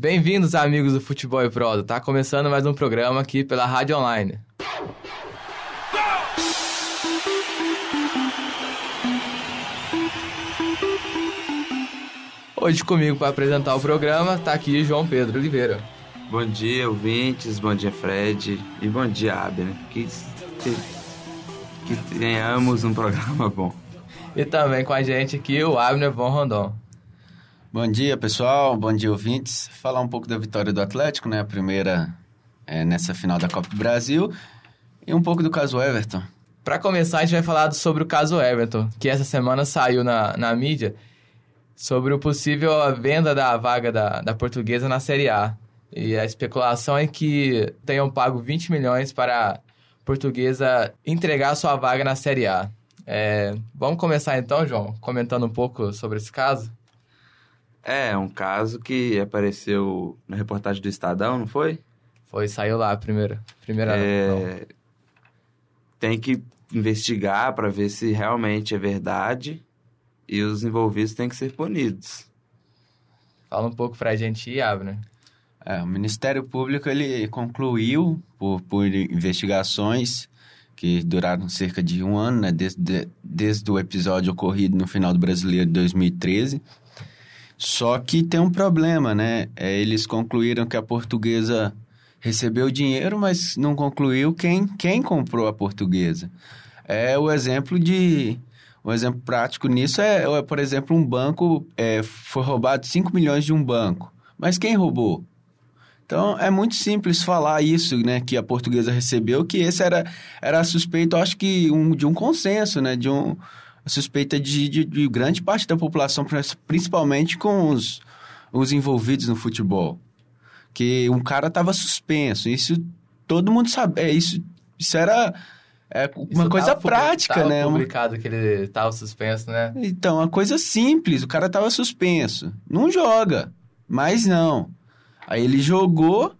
Bem-vindos, amigos do Futebol e Prosa. Tá começando mais um programa aqui pela Rádio Online. Hoje comigo para apresentar o programa tá aqui João Pedro Oliveira. Bom dia, ouvintes, bom dia, Fred, e bom dia, Abner. Que, que, que tenhamos um programa bom. E também com a gente aqui o Abner Von Rondon. Bom dia, pessoal. Bom dia, ouvintes. Falar um pouco da vitória do Atlético, né? A primeira é, nessa final da Copa do Brasil. E um pouco do caso Everton. Para começar, a gente vai falar sobre o caso Everton, que essa semana saiu na, na mídia sobre o possível venda da vaga da, da portuguesa na Série A. E a especulação é que tenham pago 20 milhões para a portuguesa entregar sua vaga na Série A. É, vamos começar então, João, comentando um pouco sobre esse caso? É, um caso que apareceu na reportagem do Estadão, não foi? Foi, saiu lá a primeira. primeira é, tem que investigar para ver se realmente é verdade e os envolvidos têm que ser punidos. Fala um pouco pra gente aí, Abner. É, o Ministério Público ele concluiu por, por investigações que duraram cerca de um ano, né, desde, desde o episódio ocorrido no final do Brasileiro de 2013. Só que tem um problema, né? É, eles concluíram que a portuguesa recebeu dinheiro, mas não concluiu quem, quem comprou a portuguesa. É o exemplo de. Um exemplo prático nisso é, é por exemplo, um banco é, foi roubado 5 milhões de um banco. Mas quem roubou? Então é muito simples falar isso, né, que a portuguesa recebeu, que esse era, era suspeito, acho que um, de um consenso, né, de um suspeita de, de, de grande parte da população, principalmente com os, os envolvidos no futebol. Que um cara estava suspenso, isso todo mundo sabe, é, isso, isso era é uma isso coisa prática, tava né? publicado que ele estava suspenso, né? Então, uma coisa simples, o cara estava suspenso. Não joga, mas não. Aí ele jogou,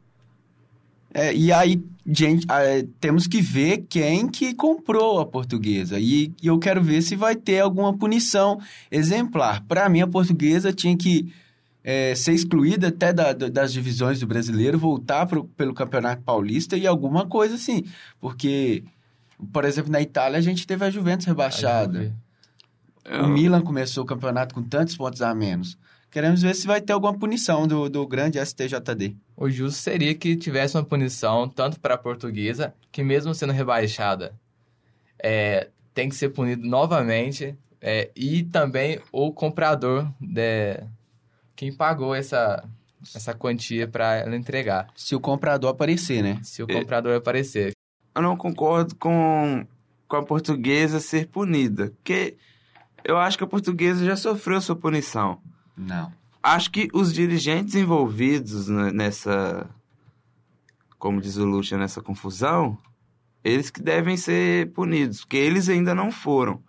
é, e aí, gente, é, temos que ver quem que comprou a portuguesa. E, e eu quero ver se vai ter alguma punição exemplar. Para mim, a portuguesa tinha que é, ser excluída até da, das divisões do brasileiro, voltar pro, pelo Campeonato Paulista e alguma coisa assim. Porque, por exemplo, na Itália a gente teve a Juventus rebaixada. O Milan começou o campeonato com tantos pontos a menos. Queremos ver se vai ter alguma punição do, do grande STJD. O justo seria que tivesse uma punição tanto para a portuguesa, que mesmo sendo rebaixada, é, tem que ser punido novamente, é, e também o comprador, de, quem pagou essa, essa quantia para ela entregar. Se o comprador aparecer, né? Se o comprador aparecer. Eu não concordo com, com a portuguesa ser punida, porque eu acho que a portuguesa já sofreu sua punição. Não. Acho que os dirigentes envolvidos nessa, como diz o Lucha, nessa confusão, eles que devem ser punidos, porque eles ainda não foram.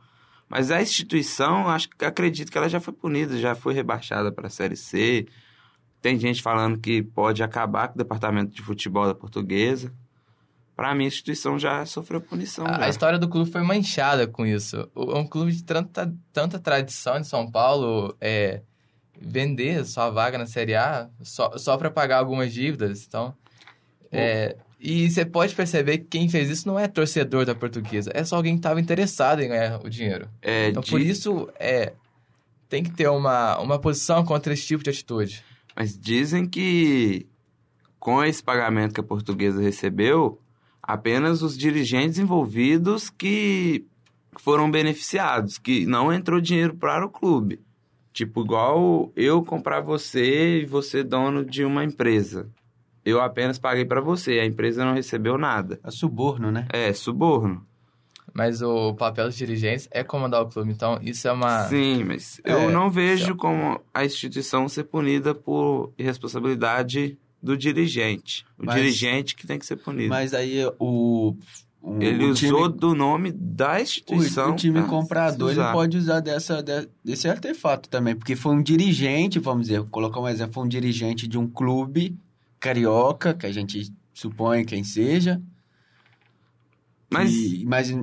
Mas a instituição, acho que acredito que ela já foi punida, já foi rebaixada para a Série C. Tem gente falando que pode acabar com o departamento de futebol da portuguesa. Para mim, a instituição já sofreu punição. A, já. a, história do clube foi manchada com isso. É um clube de tanta, tanta tradição em São Paulo, é, vender sua vaga na Série A só, só para pagar algumas dívidas. Então, é, e você pode perceber que quem fez isso não é torcedor da portuguesa, é só alguém que estava interessado em ganhar o dinheiro. É, então, por isso, é, tem que ter uma, uma posição contra esse tipo de atitude. Mas dizem que com esse pagamento que a portuguesa recebeu, apenas os dirigentes envolvidos que foram beneficiados, que não entrou dinheiro para o clube. Tipo, igual eu comprar você e você dono de uma empresa. Eu apenas paguei para você, a empresa não recebeu nada. É suborno, né? É, suborno. Mas o papel dos dirigentes é comandar o clube, então isso é uma. Sim, mas é, eu não vejo é... como a instituição ser punida por irresponsabilidade do dirigente. O mas, dirigente que tem que ser punido. Mas aí o o, ele usou time, do nome da instituição. O, o time comprador ele pode usar dessa, desse artefato também, porque foi um dirigente, vamos dizer, vou colocar um exemplo, foi um dirigente de um clube carioca, que a gente supõe quem seja. Mas, que, mas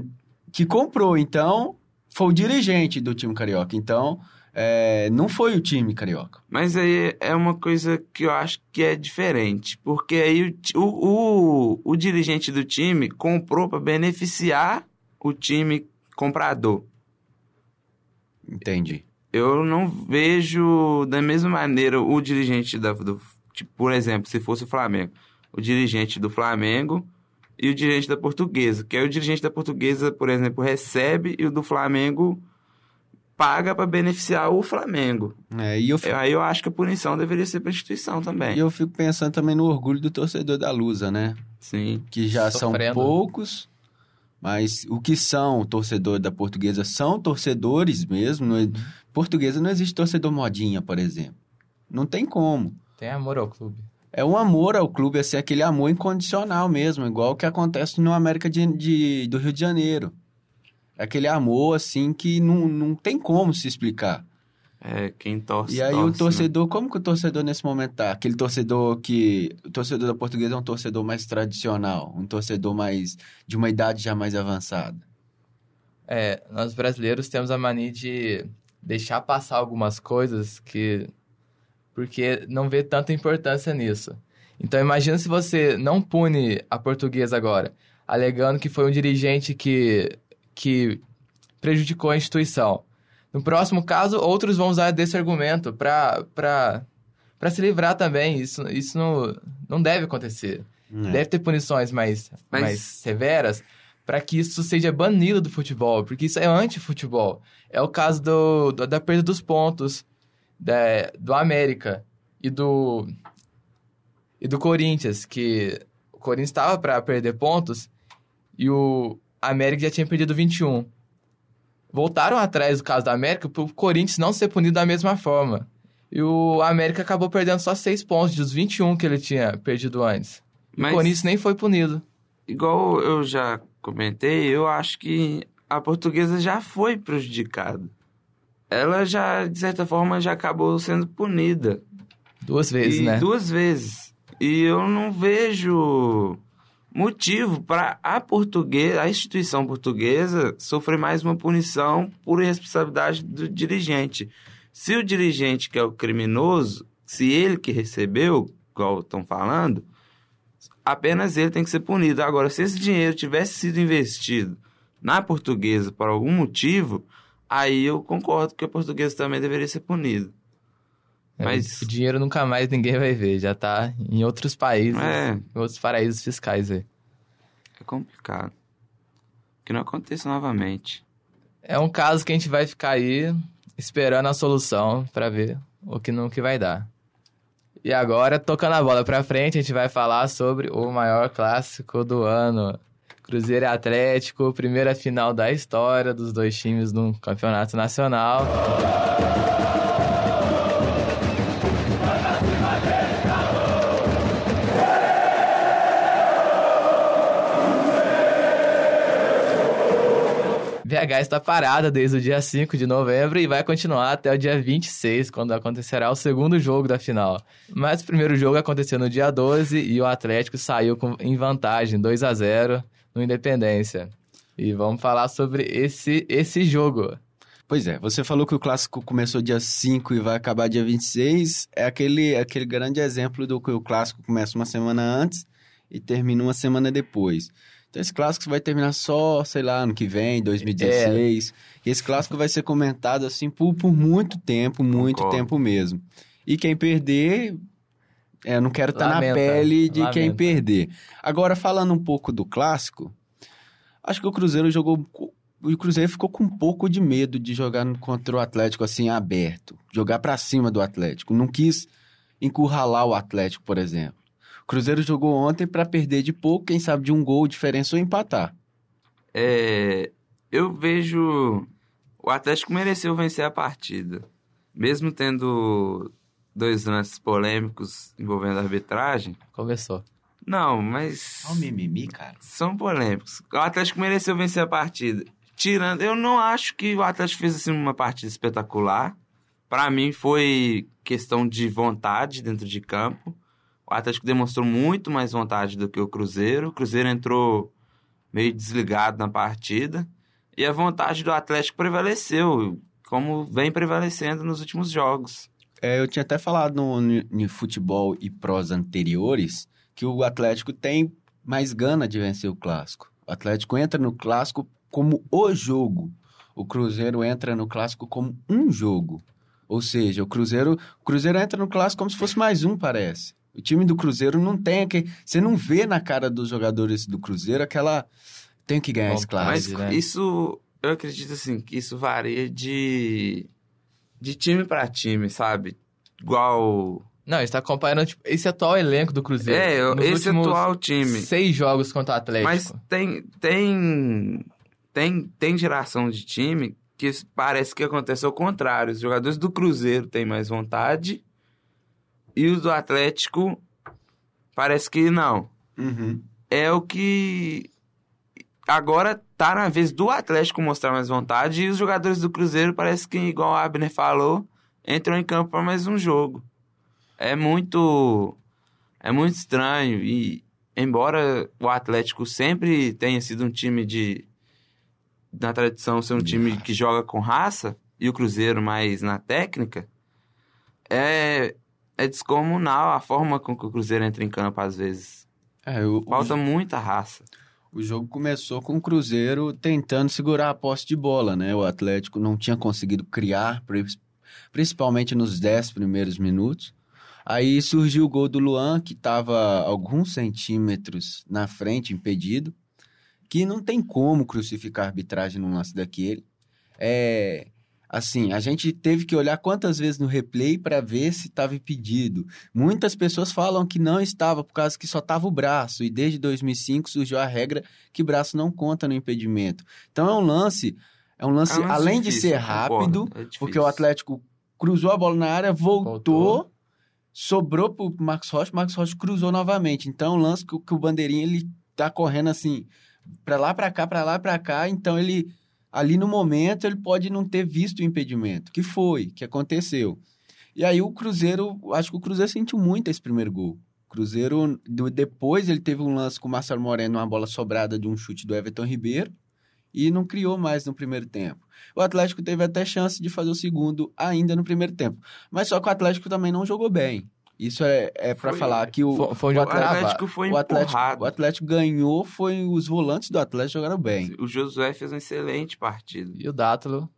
que comprou, então, foi o dirigente do time carioca. Então, é, não foi o time carioca. Mas aí é uma coisa que eu acho que é diferente. Porque aí o, o, o, o dirigente do time comprou para beneficiar o time comprador. Entendi. Eu não vejo da mesma maneira o dirigente da, do. Tipo, por exemplo, se fosse o Flamengo. O dirigente do Flamengo e o dirigente da Portuguesa. Que aí o dirigente da Portuguesa, por exemplo, recebe e o do Flamengo paga para beneficiar o Flamengo. É, e eu, fico- Aí eu acho que a punição deveria ser para a instituição também. e eu fico pensando também no orgulho do torcedor da Lusa, né? Sim. Que já são Sofrendo. poucos, mas o que são torcedor da portuguesa são torcedores mesmo. É- Portuguesa não existe torcedor modinha, por exemplo. Não tem como. Tem amor ao clube. É um amor ao clube, assim, aquele amor incondicional mesmo, igual o que acontece no América de, de- do Rio de Janeiro. É aquele amor, assim, que não, não tem como se explicar. É, quem torce. E aí torce, o né? torcedor, como que o torcedor nesse momento tá? Aquele torcedor que. O torcedor da portuguesa é um torcedor mais tradicional, um torcedor mais. de uma idade já mais avançada. É, nós brasileiros temos a mania de deixar passar algumas coisas que. porque não vê tanta importância nisso. Então imagina se você não pune a portuguesa agora, alegando que foi um dirigente que, que prejudicou a instituição. No próximo caso, outros vão usar desse argumento para se livrar também. Isso, isso não, não deve acontecer. É. Deve ter punições mais, Mas- mais severas para que isso seja banido do futebol, porque isso é anti-futebol. É o caso do, do- da perda dos pontos da, do América e do e do Corinthians, que o Corinthians estava para perder pontos e o América já tinha perdido 21. Voltaram atrás do caso da América para o Corinthians não ser punido da mesma forma. E o América acabou perdendo só 6 pontos dos 21 que ele tinha perdido antes. Mas- O Corinthians nem foi punido. Igual eu já comentei, eu acho que a portuguesa já foi prejudicada. Ela já, de certa forma, já acabou sendo punida. Duas vezes, e né? Duas vezes. E eu não vejo motivo para a portuguesa, a instituição portuguesa sofrer mais uma punição por responsabilidade do dirigente. Se o dirigente que é o criminoso, se ele que recebeu, igual estão falando, apenas ele tem que ser punido. Agora, se esse dinheiro tivesse sido investido na portuguesa por algum motivo, aí eu concordo que a portuguesa também deveria ser punida. É, mas- O dinheiro nunca mais ninguém vai ver. Já tá em outros países, É. em outros paraísos fiscais aí. É complicado. Que não aconteça novamente. É um caso que a gente vai ficar aí esperando a solução pra ver o que não que vai dar. E agora, tocando a bola pra frente, a gente vai falar sobre o maior clássico do ano. Cruzeiro e Atlético, primeira final da história dos dois times no campeonato nacional. VH está parada desde o dia 5 de novembro e vai continuar até o dia 26, quando acontecerá o segundo jogo da final. Mas o primeiro jogo aconteceu no dia 12 e o Atlético saiu com- em vantagem 2 a 0 no Independência. E vamos falar sobre esse, esse jogo. Pois é, você falou que o clássico começou dia 5 e vai acabar dia 26. É aquele, aquele grande exemplo do que o clássico começa uma semana antes e termina uma semana depois. Então esse clássico vai terminar só, sei lá, ano que vem, 2016. E esse clássico vai ser comentado assim por, por muito tempo, muito Concordo. tempo mesmo. E quem perder, é, eu não quero estar na Lamenta, pele de quem lamenta. perder. Agora, falando um pouco do clássico, acho que o Cruzeiro jogou o Cruzeiro ficou com um pouco de medo de jogar contra o Atlético assim aberto, jogar pra cima do Atlético. Não quis encurralar o Atlético, por exemplo. O Cruzeiro jogou ontem pra perder de pouco, quem sabe de um gol, diferença ou empatar. É, eu vejo. O Atlético mereceu vencer a partida. Mesmo tendo dois lances polêmicos envolvendo a arbitragem. Começou. Não, mas. Olha o mimimi, cara. São polêmicos. O Atlético mereceu vencer a partida. Tirando, eu não acho que o Atlético fez assim uma partida espetacular. Pra mim foi questão de vontade dentro de campo. O Atlético demonstrou muito mais vontade do que o Cruzeiro. O Cruzeiro entrou meio desligado na partida. E a vontade do Atlético prevaleceu. como vem prevalecendo nos últimos jogos. É, eu tinha até falado no, no, no futebol e prós anteriores que o Atlético tem mais gana de vencer o clássico. O Atlético entra no clássico como o jogo. O Cruzeiro entra no clássico como um jogo. Ou seja, o Cruzeiro, o Cruzeiro entra no clássico como se fosse mais um, parece. O time do Cruzeiro não tem aquele, você não vê na cara dos jogadores do Cruzeiro aquela tem que ganhar esse clássico. Mas né? isso, eu acredito assim, que isso varia de de time para time, sabe? Igual Não, está comparando tipo, esse atual elenco do Cruzeiro. é, eu- esse atual time. Seis jogos contra o Atlético. Mas tem, tem, tem, tem geração de time que parece que acontece ao contrário. Os jogadores do Cruzeiro têm mais vontade e os do Atlético parece que não. Uhum. É o que agora tá na vez do Atlético mostrar mais vontade e os jogadores do Cruzeiro parece que, igual a Abner falou, entram em campo para mais um jogo. É muito é muito estranho e embora o Atlético sempre tenha sido um time de na tradição ser um time que joga com raça e o Cruzeiro mais na técnica, é é descomunal a forma com que o Cruzeiro entra em campo às vezes. É, o, o Falta muita raça. O jogo começou com o Cruzeiro tentando segurar a posse de bola, né? O Atlético não tinha conseguido criar, pri- principalmente nos 10 primeiros minutos. Aí surgiu o gol do Luan, que estava alguns centímetros na frente, impedido, que não tem como crucificar a arbitragem num lance daquele. É. Assim, a gente teve que olhar quantas vezes no replay para ver se estava impedido. Muitas pessoas falam que não estava por causa que só estava o braço e desde 2005 surgiu a regra que braço não conta no impedimento. Então é um lance, é um lance, É um lance além difícil, de ser concordo, rápido, é porque o Atlético cruzou a bola na área, voltou, Voltou. sobrou pro Marcos Rocha, o Marcos Rocha cruzou novamente. Então é um lance que, o- que o bandeirinha ele tá correndo assim, para lá para cá, para lá para cá, então ele ali no momento ele pode não ter visto o impedimento, que foi, que aconteceu. E aí o Cruzeiro, acho que o Cruzeiro sentiu muito esse primeiro gol. O Cruzeiro, depois ele teve um lance com o Marcelo Moreno, uma bola sobrada de um chute do Everton Ribeiro, e não criou mais no primeiro tempo. O Atlético teve até chance de fazer o segundo ainda no primeiro tempo. Mas só que o Atlético também não jogou bem. Isso é, é para falar que o, Foi, foi O Atlético foi o, Atlético, empurrado. o Atlético ganhou, foi os volantes do Atlético jogaram bem. O Josué fez uma excelente partida. E o Dátalo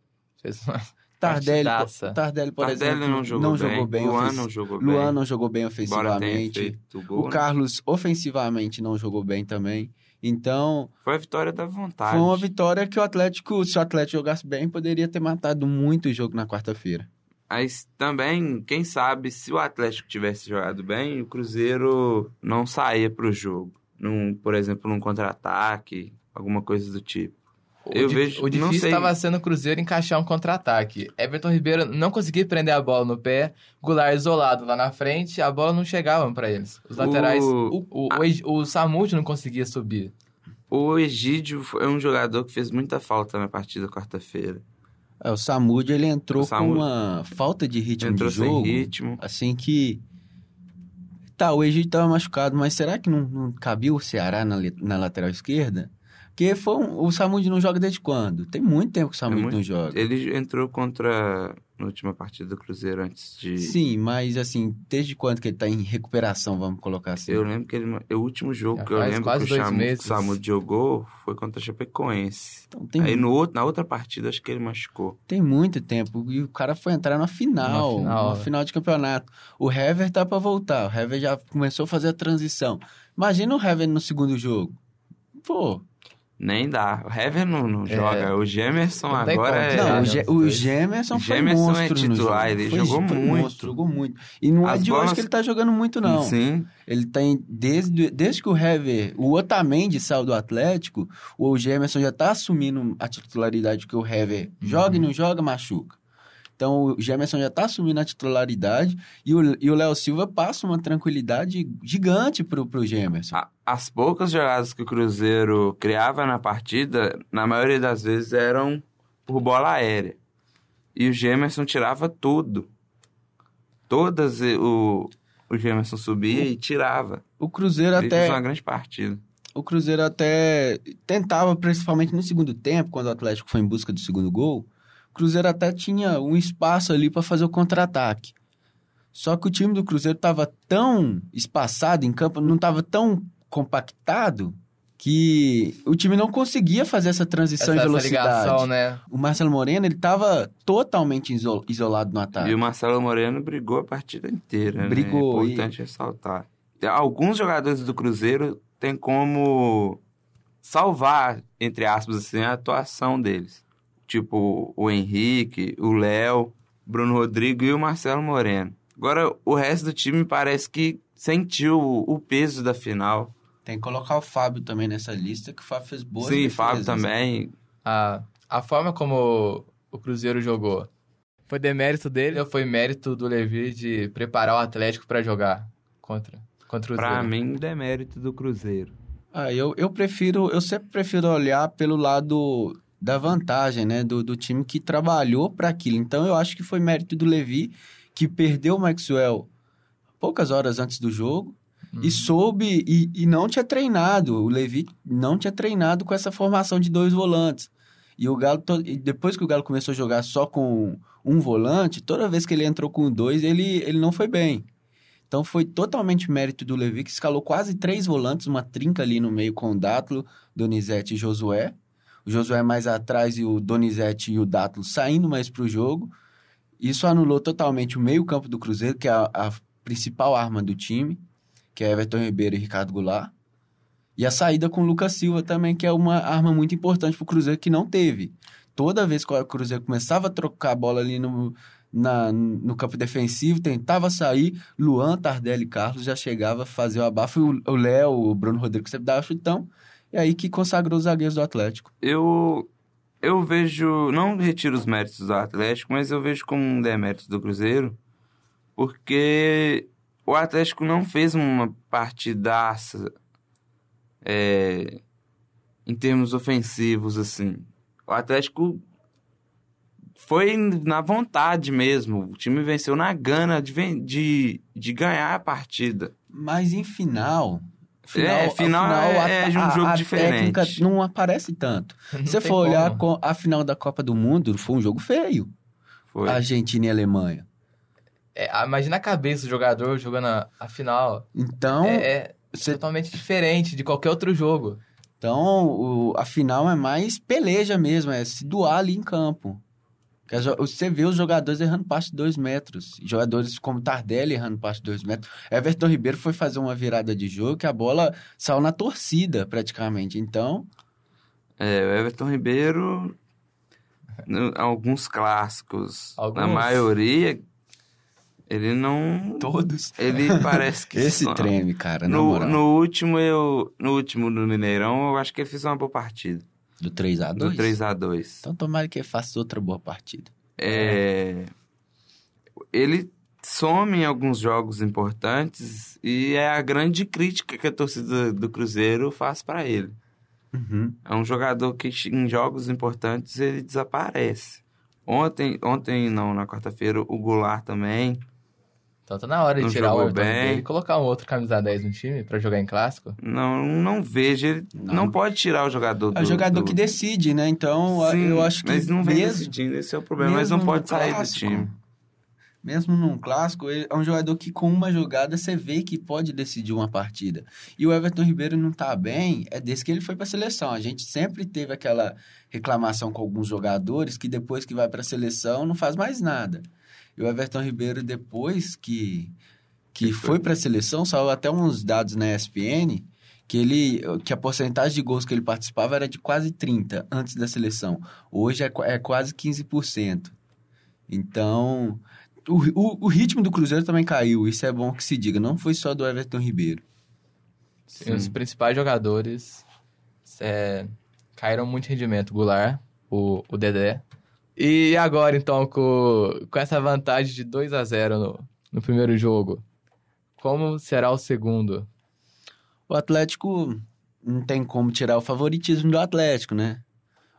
fez uma Tardelli, partidaça. Tardelli por Tardelli exemplo, não jogou bem. bem. Luan ofens- não jogou Luan bem. não jogou bem ofensivamente. o gol. O né? Carlos, ofensivamente, não jogou bem também. Então, Foi a vitória da vontade. foi uma vitória que o Atlético, se o Atlético jogasse bem, poderia ter matado muito o jogo na quarta-feira. Mas também, quem sabe, se o Atlético tivesse jogado bem, o Cruzeiro não saía pro jogo. Num, por exemplo, num contra-ataque, alguma coisa do tipo. O Eu vejo- O difícil estava sendo o Cruzeiro encaixar um contra-ataque. Everton Ribeiro não conseguia prender a bola no pé, Goulart isolado lá na frente, a bola não chegava para eles. Os laterais, O- o, o, o, Eg- o não conseguia subir. O Egídio foi um jogador que fez muita falta na partida quarta-feira. É, o Samud, ele entrou Samud- com uma falta de ritmo Entrou de sem jogo. ritmo. Assim que. Tá, o Egito tava machucado, mas será que não, não cabia o Ceará na, na lateral esquerda? Porque foi um- o Samud não joga desde quando? Tem muito tempo que o Samud muito- não joga. Ele entrou contra. Na última partida do Cruzeiro antes de. Sim, mas assim, desde quando que ele tá em recuperação, vamos colocar assim? Eu lembro que ele. O último jogo Já que eu lembro quase que o, que o meses. Samu jogou foi contra a Chapecoense. Então tem, Aí no outro, na outra partida, acho que ele machucou. tem muito tempo. E o cara foi entrar na final, Na final, na é. final de campeonato. O Hever tá pra voltar. O Hever já começou a fazer a transição. Imagina o Hever no segundo jogo. Pô, Nem dá. O Hever não, não É. joga. O Gemerson Não agora é. Não, o, Ge o. Gemerson foi Gemerson é monstro no titular, ele Foi- jogou foi muito. monstro, jogou muito. E não é As de hoje bolas- que ele tá jogando muito, não. Sim. Ele tem, desde, desde que o Hever, o Otamendi saiu do Atlético, o Gemerson já tá assumindo a titularidade que o Hever joga e Uhum. não joga, machuca. Então o Gemerson já tá assumindo a titularidade e o o Léo Silva passa uma tranquilidade gigante pro, pro Gemerson. As poucas jogadas que o Cruzeiro criava na partida, na maioria das vezes eram por bola aérea. E o Gemerson tirava tudo. Todas o, o Gemerson subia e tirava. O Cruzeiro Ele até fez uma grande partida. o Cruzeiro até tentava, principalmente no segundo tempo, quando o Atlético foi em busca do segundo gol, o Cruzeiro até tinha um espaço ali para fazer o contra-ataque. Só que o time do Cruzeiro estava tão espaçado em campo, não estava tão compactado que o time não conseguia fazer essa transição Essa, em essa velocidade. ligação, né? O Marcelo Moreno, ele estava totalmente iso- isolado no ataque. E o Marcelo Moreno brigou a partida inteira, Brigou, né? É importante ressaltar. Alguns jogadores do Cruzeiro têm como salvar, entre aspas, assim, a atuação deles. Tipo o Henrique, o Léo, Bruno Rodrigo e o Marcelo Moreno. Agora, o resto do time parece que sentiu o peso da final. Tem que colocar o Fábio também nessa lista, que o Fábio fez boas Sim. Fábio também. A, a forma como o Cruzeiro jogou foi demérito dele ou foi mérito do Levi de preparar o Atlético pra jogar contra, contra o Pra Cruzeiro? mim, demérito do Cruzeiro. Ah, eu, eu prefiro, eu sempre prefiro olhar pelo lado da vantagem, né, do, do time que trabalhou para aquilo. Então eu acho que foi mérito do Levi que perdeu o Maxwell poucas horas antes do jogo Hum. e soube e, e não tinha treinado. O Levi não tinha treinado com essa formação de dois volantes. E o Galo, depois que o Galo começou a jogar só com um volante, toda vez que ele entrou com dois, ele, ele não foi bem. Então foi totalmente mérito do Levi, que escalou quase três volantes, uma trinca ali no meio com o Dátilo, Donizete e Josué. O Josué mais atrás e o Donizete e o Dátilo saindo mais para o jogo. Isso anulou totalmente o meio-campo do Cruzeiro, que é a, a principal arma do time, que é Everton Ribeiro e Ricardo Goulart. E a saída com o Lucas Silva também, que é uma arma muito importante para o Cruzeiro, que não teve. Toda vez que o Cruzeiro começava a trocar a bola ali no, na, no campo defensivo, tentava sair, Luan, Tardelli e Carlos já chegava a fazer o abafo, e o- o Léo, o Bruno Rodrigues sempre dava chutão, e aí que consagrou os zagueiros do Atlético. Eu, eu vejo, não retiro os méritos do Atlético, mas eu vejo como um demérito do Cruzeiro, porque o Atlético não fez uma partidaça é, em termos ofensivos, assim. O Atlético foi na vontade mesmo. O time venceu na gana de, de, de ganhar a partida. Mas em final... É, final é- é de um jogo diferente. técnica não aparece tanto. Não Se você for olhar com a final da Copa do Mundo, foi um jogo feio. Foi. Argentina e Alemanha. É, imagina a cabeça do jogador jogando a, a final. Então, é, é você totalmente diferente de qualquer outro jogo. Então, o, a final é mais peleja mesmo, é se doar ali em campo. Você vê os jogadores errando passe de dois metros. Jogadores como Tardelli errando passe de dois metros. Everton Ribeiro foi fazer uma virada de jogo que a bola saiu na torcida, praticamente. Então, É, o Everton Ribeiro, no- alguns clássicos, na Alguns? maioria, ele não... todos. Ele parece que... Esse só- treme, cara, na No, no último, eu, no último do Mineirão, eu acho que ele fez uma boa partida. Do 3x2? Do 3x2. Então, tomara que ele faça outra boa partida. É, ele some em alguns jogos importantes e é a grande crítica que a torcida do Cruzeiro faz para ele. Uhum. É um jogador que em jogos importantes ele desaparece. Ontem, ontem não, na quarta-feira, o Goulart também. Então tá na hora de Não tirar o bem. E colocar um outro camisa 10 no time pra jogar em clássico. Não, não vejo. Ele não, Não. pode tirar o jogador do. É o jogador do- que decide, né? Então, Sim, eu acho que Mas não vem mesmo... decidindo, esse é o problema. Mas não pode sair do clássico, time. Mesmo num clássico, ele é um jogador que com uma jogada você vê que pode decidir uma partida. E o Everton Ribeiro não tá bem, é desde que ele foi para a seleção. A gente sempre teve aquela reclamação com alguns jogadores que depois que vai para a seleção não faz mais nada. E o Everton Ribeiro depois que que Que foi, foi. para a seleção, saiu até uns dados na ESPN que ele que a porcentagem de gols que ele participava era de quase 30 antes da seleção. Hoje é, é quase 15%. Então, o, o, o ritmo do Cruzeiro também caiu, isso é bom que se diga. Não foi só do Everton Ribeiro. E os principais jogadores é, caíram muito rendimento. Goulart, o, o Dedé. E agora, então, com, com essa vantagem de 2 a 0 no, no primeiro jogo, como será o segundo? O Atlético não tem como tirar o favoritismo do Atlético, né?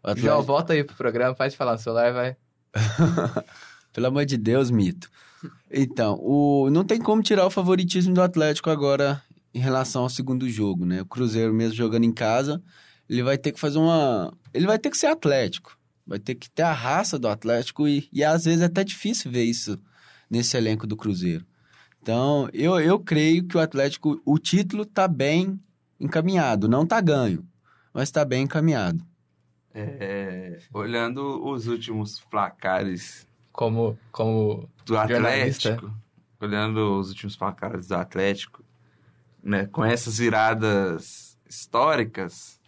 O Atlético, volta aí pro programa, pode falar no celular, vai. pelo amor de Deus, mito. Então, o, não tem como tirar o favoritismo do Atlético agora em relação ao segundo jogo, né? O Cruzeiro mesmo jogando em casa, ele vai ter que fazer uma... Ele vai ter que ser Atlético. Vai ter que ter a raça do Atlético e, e às vezes é até difícil ver isso nesse elenco do Cruzeiro. Então, eu, eu creio que o Atlético, o título tá bem encaminhado. Não tá ganho, mas tá bem encaminhado. É, olhando os últimos placares Como, como do Jornalista. Atlético, olhando os últimos placares do Atlético, né, com essas viradas históricas,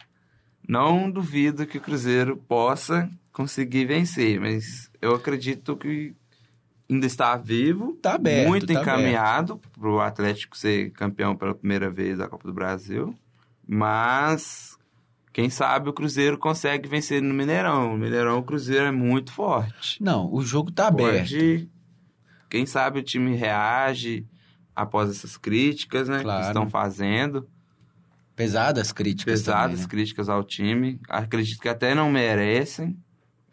não duvido que o Cruzeiro possa conseguir vencer, mas eu acredito que ainda está vivo, Tá aberto, muito tá encaminhado para o Atlético ser campeão pela primeira vez da Copa do Brasil, mas quem sabe o Cruzeiro consegue vencer no Mineirão. No Mineirão o Cruzeiro é muito forte. Não, o jogo tá aberto. Pode, quem sabe o time reage após essas críticas, né, Claro. que estão fazendo, Pesadas críticas pesadas também, né? críticas ao time. Acredito que até não merecem,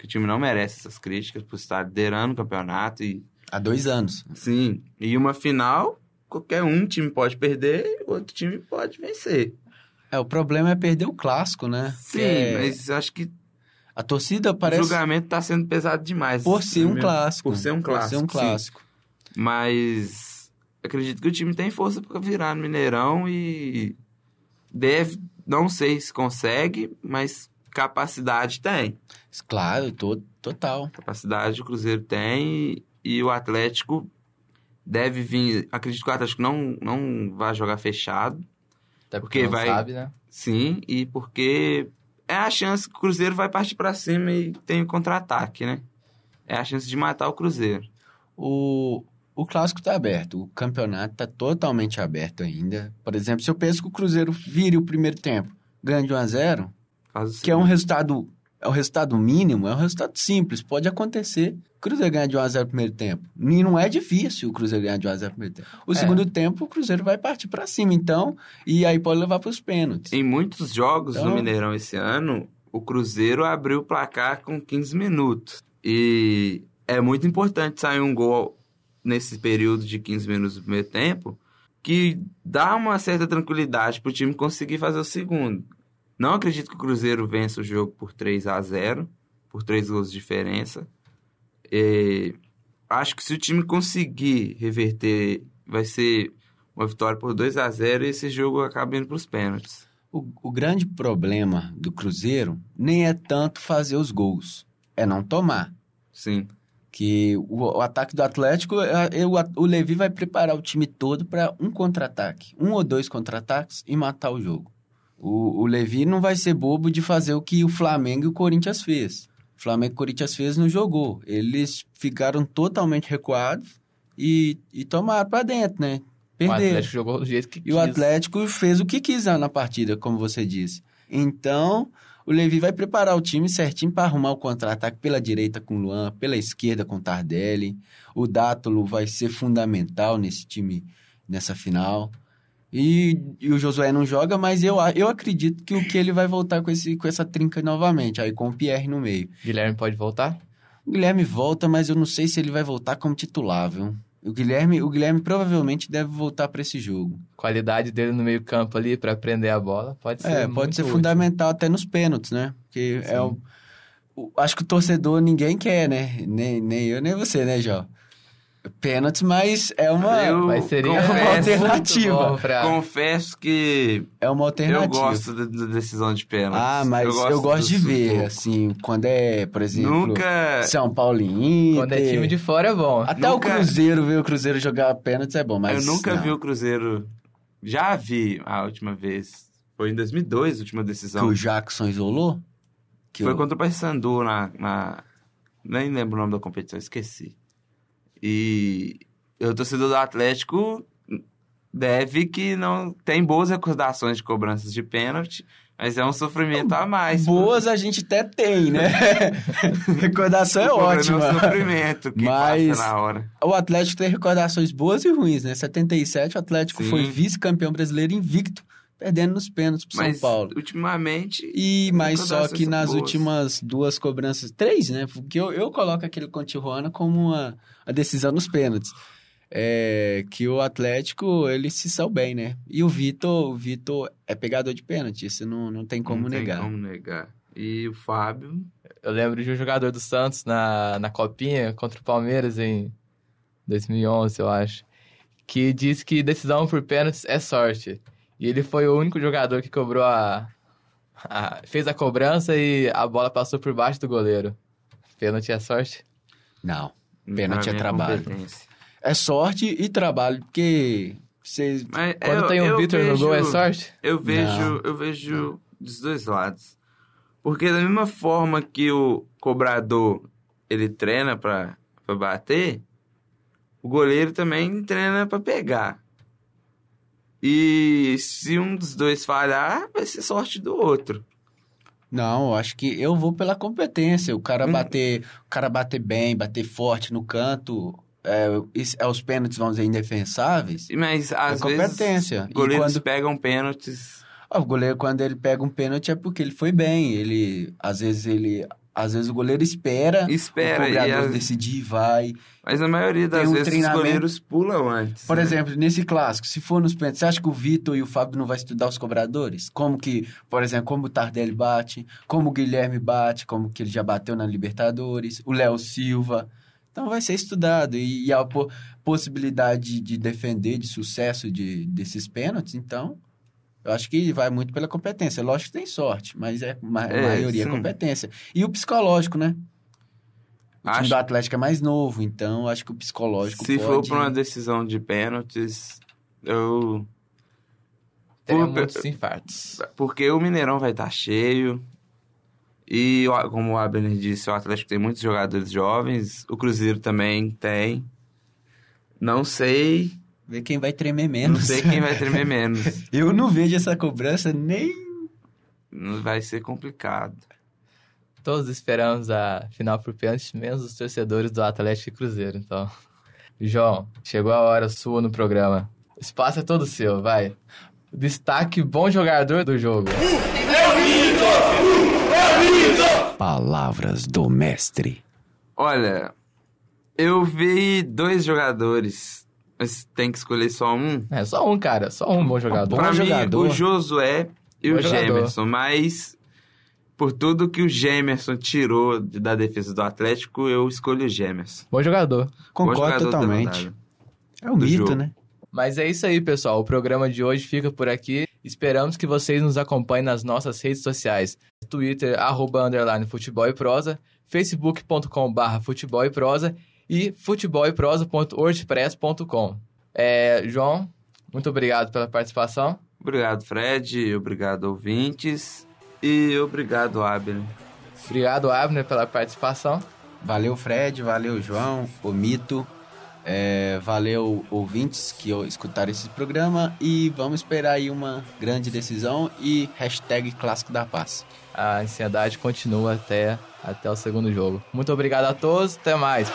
que o time não merece essas críticas por estar liderando o campeonato e Há dois anos. sim, e uma final, qualquer um time pode perder, o outro time pode vencer. É, o problema é perder o clássico, né? Sim, é- mas acho que A torcida o parece julgamento está sendo pesado demais. por ser um Meu- clássico. Por ser um Por ser um clássico, sim. clássico. Mas acredito que o time tem força para virar no Mineirão e deve, não sei se consegue, mas capacidade tem. Claro, to- total. Capacidade o Cruzeiro tem e, o Atlético deve vir. Acredito que o Atlético não, não vai jogar fechado, Até Porque porque vai- sabe, né? sim, e porque é a chance que o Cruzeiro vai partir para cima e tem o contra-ataque, né? É a chance de matar o Cruzeiro. O, o clássico tá aberto, o campeonato tá totalmente aberto ainda. Por exemplo, se eu penso que o Cruzeiro vire o primeiro tempo, ganha de 1 a 0 Faz o que é um resultado, é um resultado mínimo, é um resultado simples, pode acontecer. O Cruzeiro ganhar de 1 a 0 no primeiro tempo. E não é difícil o Cruzeiro ganhar de 1 a 0 no primeiro tempo. O É. segundo tempo, o Cruzeiro vai partir para cima, então, e aí pode levar para os pênaltis. Em muitos jogos Então- do Mineirão esse ano, o Cruzeiro abriu o placar com 15 minutos. E é muito importante sair um gol nesse período de 15 minutos do primeiro tempo, que dá uma certa tranquilidade para o time conseguir fazer o segundo. Não acredito que o Cruzeiro vença o jogo por 3 a 0 por 3 gols de diferença. E acho que se o time conseguir reverter, vai ser uma vitória por 2 a 0 e esse jogo acaba indo para os pênaltis. O, o grande problema do Cruzeiro nem é tanto fazer os gols, é não tomar. Sim. Que o, o ataque do Atlético, é- é o, o Levi vai preparar o time todo para um contra-ataque, um ou dois contra-ataques e matar o jogo. O, o Levi não vai ser bobo de fazer o que o Flamengo e o Corinthians fez. O Flamengo e o Corinthians fez não jogou. Eles ficaram totalmente recuados e, e tomaram para dentro, né? O Perderam. Atlético jogou do jeito que E quis. o Atlético fez o que quis na partida, como você disse. Então, o Levi vai preparar o time certinho para arrumar o contra-ataque pela direita com o Luan, pela esquerda com o Tardelli. O Dátulo vai ser fundamental nesse time, nessa final. E, e o Josué não joga, mas eu, eu acredito que o que ele vai voltar com, esse, com essa trinca novamente, aí com o Pierre no meio. Guilherme pode voltar? O Guilherme volta, mas eu não sei se ele vai voltar como titular, viu? O Guilherme, o Guilherme provavelmente deve voltar para esse jogo. Qualidade dele no meio campo ali pra prender a bola pode ser É, pode ser útil. fundamental até nos pênaltis, né? Porque é o, o- Acho que o torcedor ninguém quer, né? Nem, nem eu, nem você, né, Jó? Pênaltis, mas é uma, Eu Mas seria confesso, uma alternativa. pra- confesso que é uma alternativa. eu gosto da, da decisão de pênalti. Ah, mas eu gosto, de do ver, sufoco. assim, quando é, por exemplo, Nunca. São Paulo Inter. Quando é time de fora é bom. Até Nunca- o Cruzeiro, ver o Cruzeiro jogar pênaltis é bom, mas eu nunca não. vi o Cruzeiro. Já vi a última vez. Foi em 2002, a última Que decisão. o Jackson isolou? Que Foi o- contra o Paysandu na, na. Nem lembro o nome da competição, esqueci. E o torcedor do Atlético deve que não tem boas recordações de cobranças de pênalti, mas é um sofrimento a mais. Boas a gente até tem, né? Recordação é ótima. É o sofrimento que Mas- passa na hora. O Atlético tem recordações boas e ruins, né? 77, o Atlético Sim. foi vice-campeão brasileiro invicto, perdendo nos pênaltis pro Mas São Paulo. ultimamente. E mas só que nas boas. últimas duas cobranças, três, né? Porque eu, eu coloco aquele com o Tijuana como uma, a decisão nos pênaltis. É, que o Atlético, ele se saiu bem, né? E o Vitor, o Vitor é pegador de pênalti, isso não, não tem como não negar. Tem como negar. E o Fábio. Eu lembro de um jogador do Santos na, na Copinha contra o Palmeiras em 2011, eu acho, que disse que decisão por pênaltis é sorte. E ele foi o único jogador que cobrou a, a fez a cobrança e a bola passou por baixo do goleiro. Pênalti é sorte? Não. Pênalti na é minha trabalho. É sorte e trabalho, porque vocês. Mas Quando eu- tem um Vitor no gol é sorte? Eu vejo, Não. eu vejo dos dois lados. Porque da mesma forma que o cobrador ele treina pra bater, o goleiro também treina pra pegar. E se um dos dois falhar, vai ser sorte do outro. Não, acho que eu vou pela competência. O cara Hum. bater, o cara bater bem, bater forte no canto, é, é, os pênaltis vão ser indefensáveis. Mas É às competência. vezes goleiros quando pegam pênaltis. Ah, o goleiro quando ele pega um pênalti é porque ele foi bem. Ele às vezes ele às vezes o goleiro espera, Espera, o e cobrador as- decidir e vai. mas na maioria das um vezes treinamento. os goleiros pulam antes. Por né? exemplo, nesse clássico, se for nos pênaltis, você acha que o Vitor e o Fábio não vai estudar os cobradores? Como que, por exemplo, como o Tardelli bate, como o Guilherme bate, como que ele já bateu na Libertadores, o Léo Silva. Então vai ser estudado. E, e a po- possibilidade de defender de sucesso de, desses pênaltis, então, eu acho que vai muito pela competência. Lógico que tem sorte, mas é ma- a É, maioria é sim. competência. E o psicológico, né? O time Acho- do Atlético é mais novo, então eu acho que o psicológico Se for pode... pra uma decisão de pênaltis, eu Teria Por- muitos infartos. Porque o Mineirão vai estar cheio. E, como o Abner disse, o Atlético tem muitos jogadores jovens. O Cruzeiro também tem. Não sei. Ver quem vai tremer menos. Não sei quem vai tremer menos. Eu não vejo essa cobrança nem. Não Vai ser complicado. Todos esperamos a final por pênalti, menos os torcedores do Atlético e Cruzeiro, então. João, chegou a hora sua no programa. O espaço é todo seu, vai. Destaque bom jogador do jogo. Palavras do mestre. Olha, eu vi dois jogadores. Mas tem que escolher só um. É, só um, cara. Só um bom jogador. Bom pra jogador. mim, o Josué e Bom o jogador. Gemerson. Mas, por tudo que o Gemerson tirou de- da defesa do Atlético, eu escolho o Gemerson. Bom jogador. Bom Concordo jogador da totalmente. rodada. É um mito, jogo. né? Mas é isso aí, pessoal. O programa de hoje fica por aqui. Esperamos que vocês nos acompanhem nas nossas redes sociais. Twitter, arroba, underline, futebol e prosa, facebook.com barra futebol e prosa e futeboleprosa.wordpress.com. É, João, muito obrigado pela participação. Obrigado, Fred. Obrigado, ouvintes. E obrigado, Abner. Obrigado, Abner, pela participação. Valeu, Fred. Valeu, João. O mito. É, valeu, ouvintes que escutaram esse programa. E vamos esperar aí uma grande decisão e hashtag Clássico da Paz. A ansiedade continua até, até o segundo jogo. Muito obrigado a todos. Até mais.